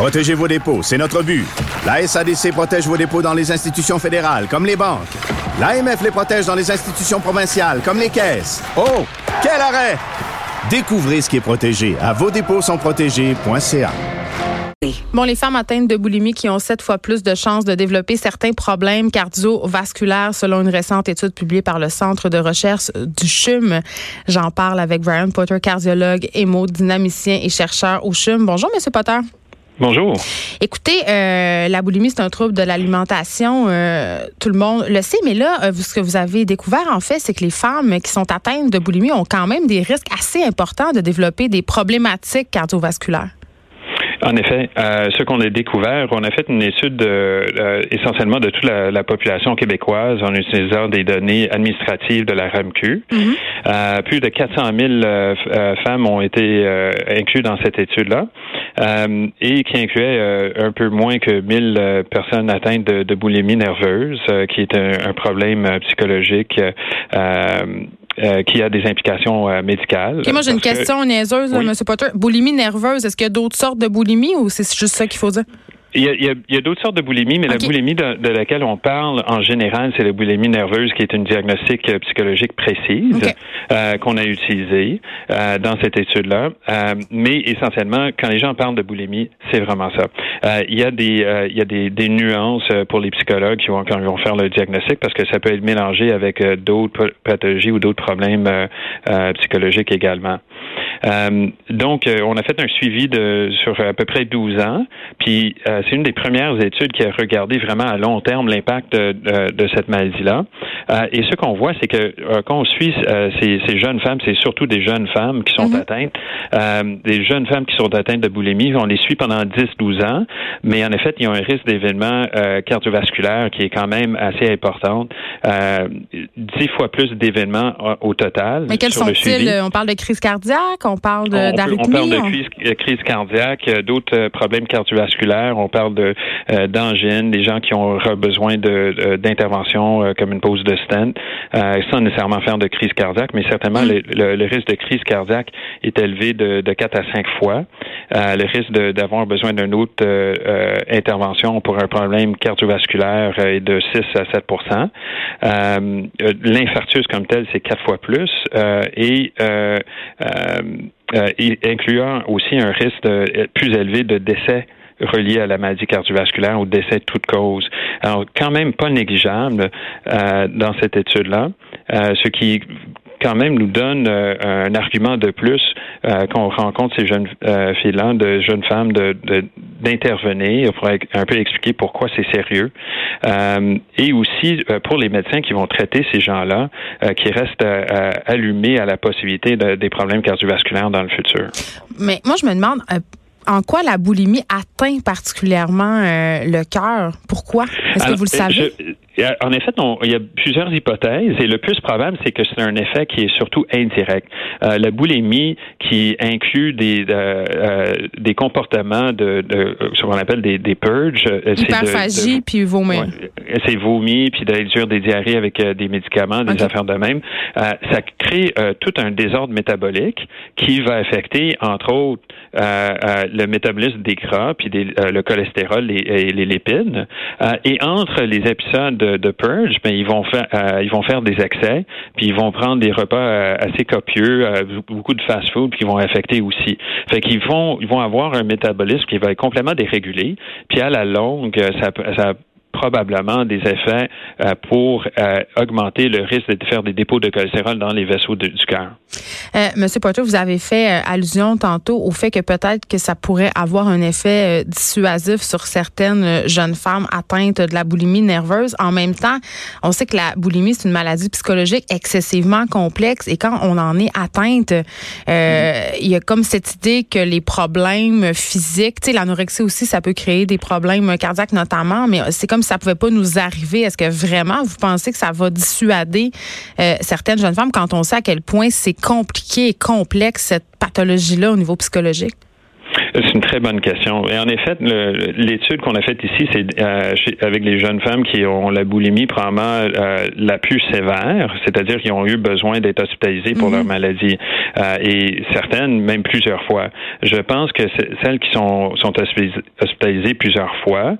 Protégez vos dépôts, c'est notre but. La SADC protège vos dépôts dans les institutions fédérales, comme les banques. L'AMF les protège dans les institutions provinciales, comme les caisses. Oh, quel arrêt! Découvrez ce qui est protégé à vos dépôts sont protégés.ca. Bon, les femmes atteintes de boulimie qui ont sept fois plus de chances de développer certains problèmes cardiovasculaires selon une récente étude publiée par le Centre de recherche du CHUM. J'en parle avec Brian Potter, cardiologue, hémodynamicien et chercheur au CHUM. Bonjour, Monsieur Potter. Bonjour. Écoutez, euh, la boulimie, c'est un trouble de l'alimentation. Euh, tout le monde le sait, mais là, euh, ce que vous avez découvert, en fait, c'est que les femmes qui sont atteintes de boulimie ont quand même des risques assez importants de développer des problématiques cardiovasculaires. En effet, euh, ce qu'on a découvert, on a fait une étude euh, essentiellement de toute la, population québécoise en utilisant des données administratives de la RAMQ. Mhm. euh, plus de 400 000 euh, femmes ont été incluses dans cette étude-là et qui incluait un peu moins que 1000 personnes atteintes de, boulimie nerveuse, qui est un, un problème psychologique euh, qui a des implications euh, médicales. moi, j'ai une question niaiseuse, M. Potter. Boulimie nerveuse, est-ce qu'il y a d'autres sortes de boulimie ou c'est juste ça qu'il faut dire? Il y a, il y a, d'autres sortes de boulimie, mais la boulimie de, laquelle on parle en général, c'est la boulimie nerveuse, qui est une diagnostic euh, psychologique précise euh, qu'on a utilisée euh, dans cette étude-là. Euh, mais essentiellement, quand les gens parlent de boulimie, c'est vraiment ça. Euh, il y a des il y a des, des, nuances pour les psychologues qui vont quand ils vont faire le diagnostic parce que ça peut être mélangé avec d'autres pathologies ou d'autres problèmes psychologiques également. Euh, donc, euh, on a fait un suivi de sur à peu près 12 ans, puis euh, c'est une des premières études qui a regardé vraiment à long terme l'impact de, de, cette maladie-là. et ce qu'on voit, c'est que quand on suit ces, ces, jeunes femmes, c'est surtout des jeunes femmes qui sont mm-hmm. atteintes, des jeunes femmes qui sont atteintes de boulimie, on les suit pendant 10-12 ans, mais en effet, il y a un risque d'événement cardiovasculaire qui est quand même assez important, 10 fois plus d'événements au total. Mais quels sont-ils? On parle de crise cardiaque? On parle d'arythmie. On, parle de crise, crise cardiaque, euh, d'autres euh, problèmes cardiovasculaires. On parle de euh, d'angine, des gens qui ont besoin de d'intervention comme une pose de stent, sans nécessairement faire de crise cardiaque, mais certainement mm. le, risque de crise cardiaque est élevé de, de 4 à 5 fois. Le risque d'avoir besoin d'une autre intervention pour un problème cardiovasculaire est de 6 à 7% L'infarctus comme tel, c'est quatre fois plus. et euh, incluant aussi un risque plus élevé de décès relié à la maladie cardiovasculaire ou décès de toute cause. Alors, quand même pas négligeable euh, dans cette étude-là, euh, ce qui quand même nous donne euh, un argument de plus euh, qu'on rencontre ces jeunes euh, filles-là, de jeunes femmes, de, d'intervenir pour un peu expliquer pourquoi c'est sérieux. et aussi pour les médecins qui vont traiter ces gens-là, qui restent allumés à la possibilité de, des problèmes cardiovasculaires dans le futur. Mais moi, je me demande en quoi la boulimie atteint particulièrement le cœur? Pourquoi? Est-ce que vous le savez? En effet, il y a plusieurs hypothèses et le plus probable, c'est que c'est un effet qui est surtout indirect. Euh, la boulimie qui inclut des euh, euh, des comportements de, de, ce qu'on appelle des, des purges. Hyperphagie puis vomir. c'est vomi puis d'induire des diarrhées avec des médicaments, des affaires de même. ça crée tout un désordre métabolique qui va affecter entre autres le métabolisme des gras puis le cholestérol et, les lipides. et entre les épisodes de, purge, mais ils vont faire euh, ils vont faire des excès, puis ils vont prendre des repas euh, assez copieux, euh, beaucoup de fast-food qui vont affecter aussi. Fait qu'ils vont ils vont avoir un métabolisme qui va être complètement dérégulé, puis à la longue, ça, ça probablement des effets euh, pour euh, augmenter le risque de faire des dépôts de cholestérol dans les vaisseaux du cœur. Euh, Monsieur Potter, vous avez fait allusion tantôt au fait que peut-être que ça pourrait avoir un effet dissuasif sur certaines jeunes femmes atteintes de la boulimie nerveuse. En même temps, on sait que la boulimie, c'est une maladie psychologique excessivement complexe et quand on en est atteinte, il y a comme cette idée que les problèmes physiques, tu sais, l'anorexie aussi, ça peut créer des problèmes cardiaques notamment, mais c'est comme ça pouvait pas nous arriver. Est-ce que vraiment vous pensez que ça va dissuader euh, certaines jeunes femmes quand on sait à quel point c'est compliqué et complexe cette pathologie-là au niveau psychologique? C'est une très bonne question. Et en effet, l'étude qu'on a faite ici, c'est euh, avec les jeunes femmes qui ont la boulimie probablement euh, la plus sévère, c'est-à-dire qui ont eu besoin d'être hospitalisées pour leur mhm. maladie, euh, et certaines même plusieurs fois. Je pense que celles qui sont, sont hospitalisées plusieurs fois,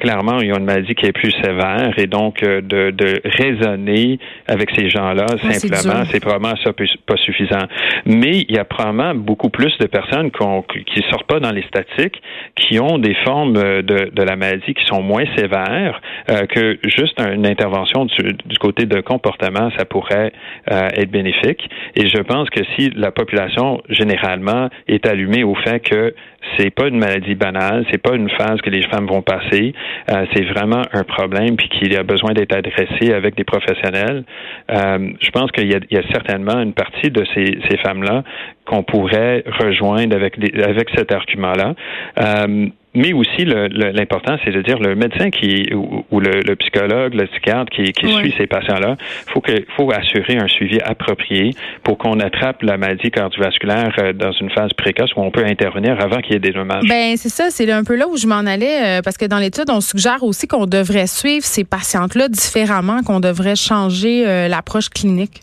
clairement, ils ont une maladie qui est plus sévère, et donc de, de raisonner avec ces gens-là simplement, c'est probablement ça pas suffisant. Mais il y a probablement beaucoup plus de personnes qui, qui sortent pas dans les statistiques, qui ont des formes de, de la maladie qui sont moins sévères, euh, que juste une intervention du, côté de comportement, ça pourrait euh, être bénéfique. Et je pense que si la population généralement est allumée au fait que c'est pas une maladie banale, c'est pas une phase que les femmes vont passer, euh, c'est vraiment un problème puis qu'il y a besoin d'être adressé avec des professionnels. Euh, je pense qu'il y, y, a certainement une partie de ces, ces femmes-là qu'on pourrait rejoindre avec, avec cet argument-là. Euh, mais aussi, l'important, c'est de dire le médecin qui ou, le, psychologue, le psychiatre qui, qui suit ces patients-là, faut que faut assurer un suivi approprié pour qu'on attrape la maladie cardiovasculaire euh, dans une phase précoce où on peut intervenir avant qu'il y ait des dommages. Ben c'est ça, c'est un peu là où je m'en allais euh, parce que dans l'étude, on suggère aussi qu'on devrait suivre ces patientes-là différemment, qu'on devrait changer l'approche clinique.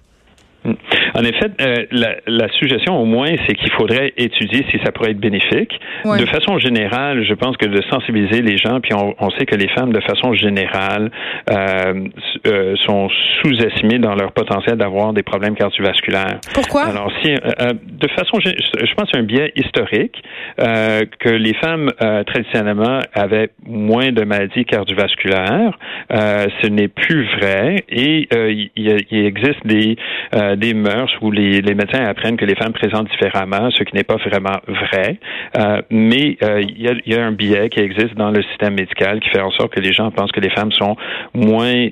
Hmm. En effet, euh, la, la, suggestion au moins, c'est qu'il faudrait étudier si ça pourrait être bénéfique. De façon générale, je pense que de sensibiliser les gens, puis on, on sait que les femmes, de façon générale, euh, euh sont sous-estimées dans leur potentiel d'avoir des problèmes cardiovasculaires. Pourquoi? Alors, si, euh, euh, de façon, je pense, un biais historique que les femmes traditionnellement avaient moins de maladies cardiovasculaires. ce n'est plus vrai et il, il, existe des des mœurs où les, médecins apprennent que les femmes présentent différemment, ce qui n'est pas vraiment vrai. Euh, mais euh, il y, a, un biais qui existe dans le système médical qui fait en sorte que les gens pensent que les femmes sont moins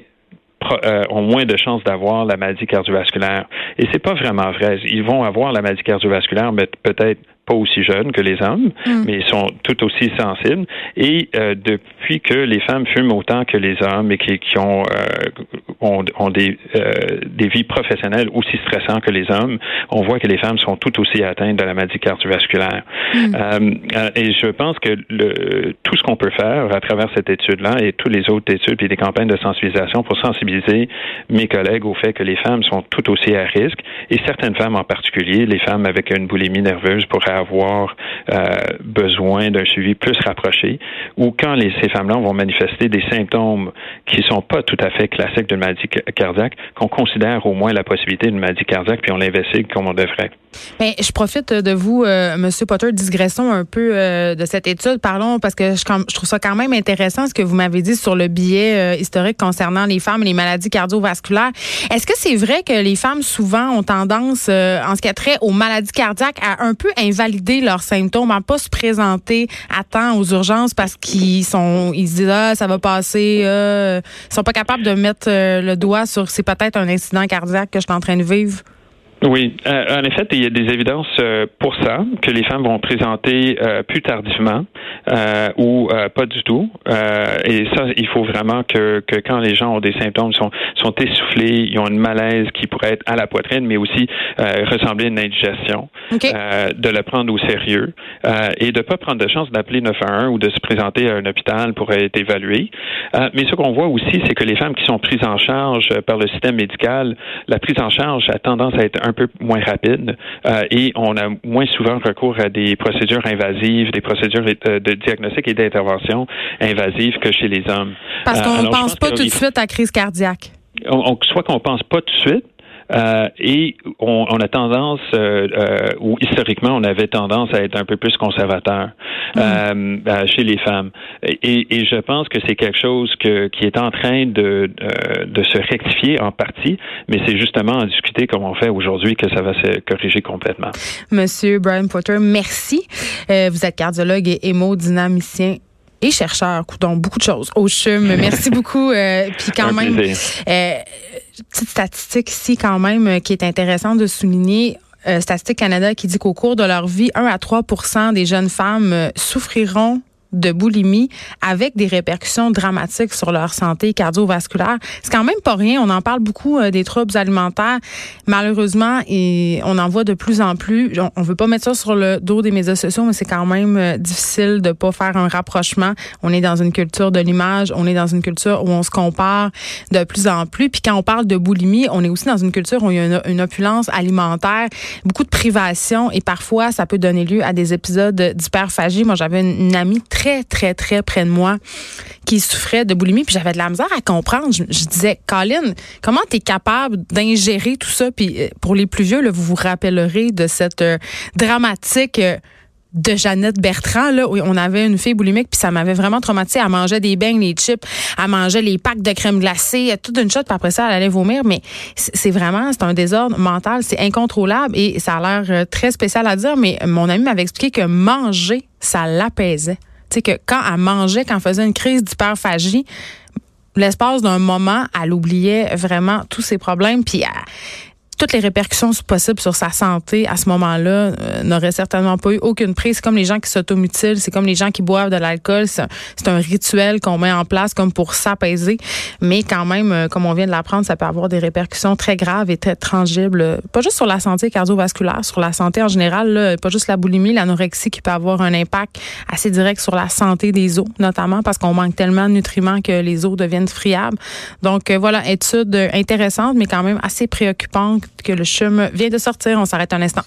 euh, ont moins de chances d'avoir la maladie cardiovasculaire. Et c'est pas vraiment vrai. Ils vont avoir la maladie cardiovasculaire, mais peut-être pas aussi jeunes que les hommes, mm. mais ils sont tout aussi sensibles. Et euh, depuis que les femmes fument autant que les hommes et qui, qui ont, euh, ont, ont, des, euh, des vies professionnelles aussi stressantes que les hommes, on voit que les femmes sont tout aussi atteintes de la maladie cardiovasculaire. Mm. Euh, et je pense que le, tout ce qu'on peut faire à travers cette étude-là et toutes les autres études et des campagnes de sensibilisation pour sensibiliser mes collègues au fait que les femmes sont tout aussi à risque et certaines femmes en particulier, les femmes avec une boulimie nerveuse pourraient avoir euh, besoin d'un suivi plus rapproché, ou quand les, ces femmes-là vont manifester des symptômes qui sont pas tout à fait classiques d'une maladie cardiaque, qu'on considère au moins la possibilité d'une maladie cardiaque, puis on l'investigue comme on devrait. Bien, je profite de vous, euh, Monsieur Potter, digressons un peu euh, de cette étude. Parlons parce que je, je, trouve ça quand même intéressant ce que vous m'avez dit sur le billet euh, historique concernant les femmes et les maladies cardiovasculaires. Est-ce que c'est vrai que les femmes souvent ont tendance, euh, en ce qui a trait aux maladies cardiaques, à un peu invalider leurs symptômes, à pas se présenter à temps aux urgences parce qu'ils sont, ils se disent ah ça va passer, ils sont pas capables de mettre le doigt sur c'est peut-être un incident cardiaque que je suis en train de vivre? Oui, euh, en effet, il y a des évidences euh, pour ça que les femmes vont présenter euh, plus tardivement ou pas du tout. et ça, il faut vraiment que, que quand les gens ont des symptômes, sont, sont essoufflés, ils ont une malaise qui pourrait être à la poitrine, mais aussi ressembler à une indigestion, de le prendre au sérieux et de pas prendre de chance d'appeler 911 ou de se présenter à un hôpital pour être évalué. mais ce qu'on voit aussi, c'est que les femmes qui sont prises en charge par le système médical, la prise en charge a tendance à être un un peu moins rapide euh, et on a moins souvent recours à des procédures invasives, des procédures euh, de diagnostic et d'intervention invasives que chez les hommes. Parce qu'on ne euh, pense pas tout de suite à crise cardiaque. soit qu'on pense pas tout de suite, euh, et on, on, a tendance, euh, euh, ou historiquement, on avait tendance à être un peu plus conservateur mm. chez les femmes. Et, et, je pense que c'est quelque chose que, qui est en train de, de se rectifier en partie, mais c'est justement en discuter comme on fait aujourd'hui que ça va se corriger complètement. Monsieur Brian Potter, merci. vous êtes cardiologue et hémodynamicien et chercheur, donc beaucoup de choses au CHUM. Merci beaucoup. puis quand même, petite statistique ici quand même euh, qui est intéressante de souligner. Euh, Statistique Canada qui dit qu'au cours de leur vie, 1 à 3% des jeunes femmes euh, souffriront de boulimie avec des répercussions dramatiques sur leur santé cardiovasculaire. C'est quand même pas rien. On en parle beaucoup euh, des troubles alimentaires. Malheureusement, et on en voit de plus en plus. On, veut pas mettre ça sur le dos des médias sociaux, mais c'est quand même euh, difficile de pas faire un rapprochement. On est dans une culture de l'image, on est dans une culture où on se compare de plus en plus. Puis quand on parle de boulimie, on est aussi dans une culture où il y a une, opulence alimentaire, beaucoup de privation et parfois ça peut donner lieu à des épisodes d'hyperphagie. Moi, j'avais une, une amie très très, très, très près de moi qui souffrait de boulimie, puis j'avais de la misère à comprendre. Je, disais, Colin, comment tu es capable d'ingérer tout ça? Puis euh, pour les plus vieux, vous vous rappellerez de cette euh, dramatique... Euh, de Jeannette Bertrand là où on avait une fille boulimique puis ça m'avait vraiment traumatisée elle mangeait des beignes les chips elle mangeait les packs de crème glacée toute une shot puis après ça elle allait vomir mais c'est vraiment c'est un désordre mental c'est incontrôlable et ça a l'air très spécial à dire mais mon ami m'avait expliqué que manger ça l'apaisait sais, que quand elle mangeait, quand elle faisait une crise d'hyperphagie, l'espace d'un moment, elle oubliait vraiment tous ses problèmes, puis toutes les répercussions possibles sur sa santé à ce moment-là euh, n'auraient certainement pas eu aucune prise. C'est comme les gens qui s'automutilent, c'est comme les gens qui boivent de l'alcool. C'est un, rituel qu'on met en place comme pour s'apaiser. Mais quand même, euh, comme on vient de l'apprendre, ça peut avoir des répercussions très graves et très tangibles, pas juste sur la santé cardiovasculaire, sur la santé en général, pas juste la boulimie, l'anorexie qui peut avoir un impact assez direct sur la santé des os, notamment parce qu'on manque tellement de nutriments que les os deviennent friables. Donc euh, voilà, étude intéressante, mais quand même assez préoccupante que le chum vient de sortir. On s'arrête un instant.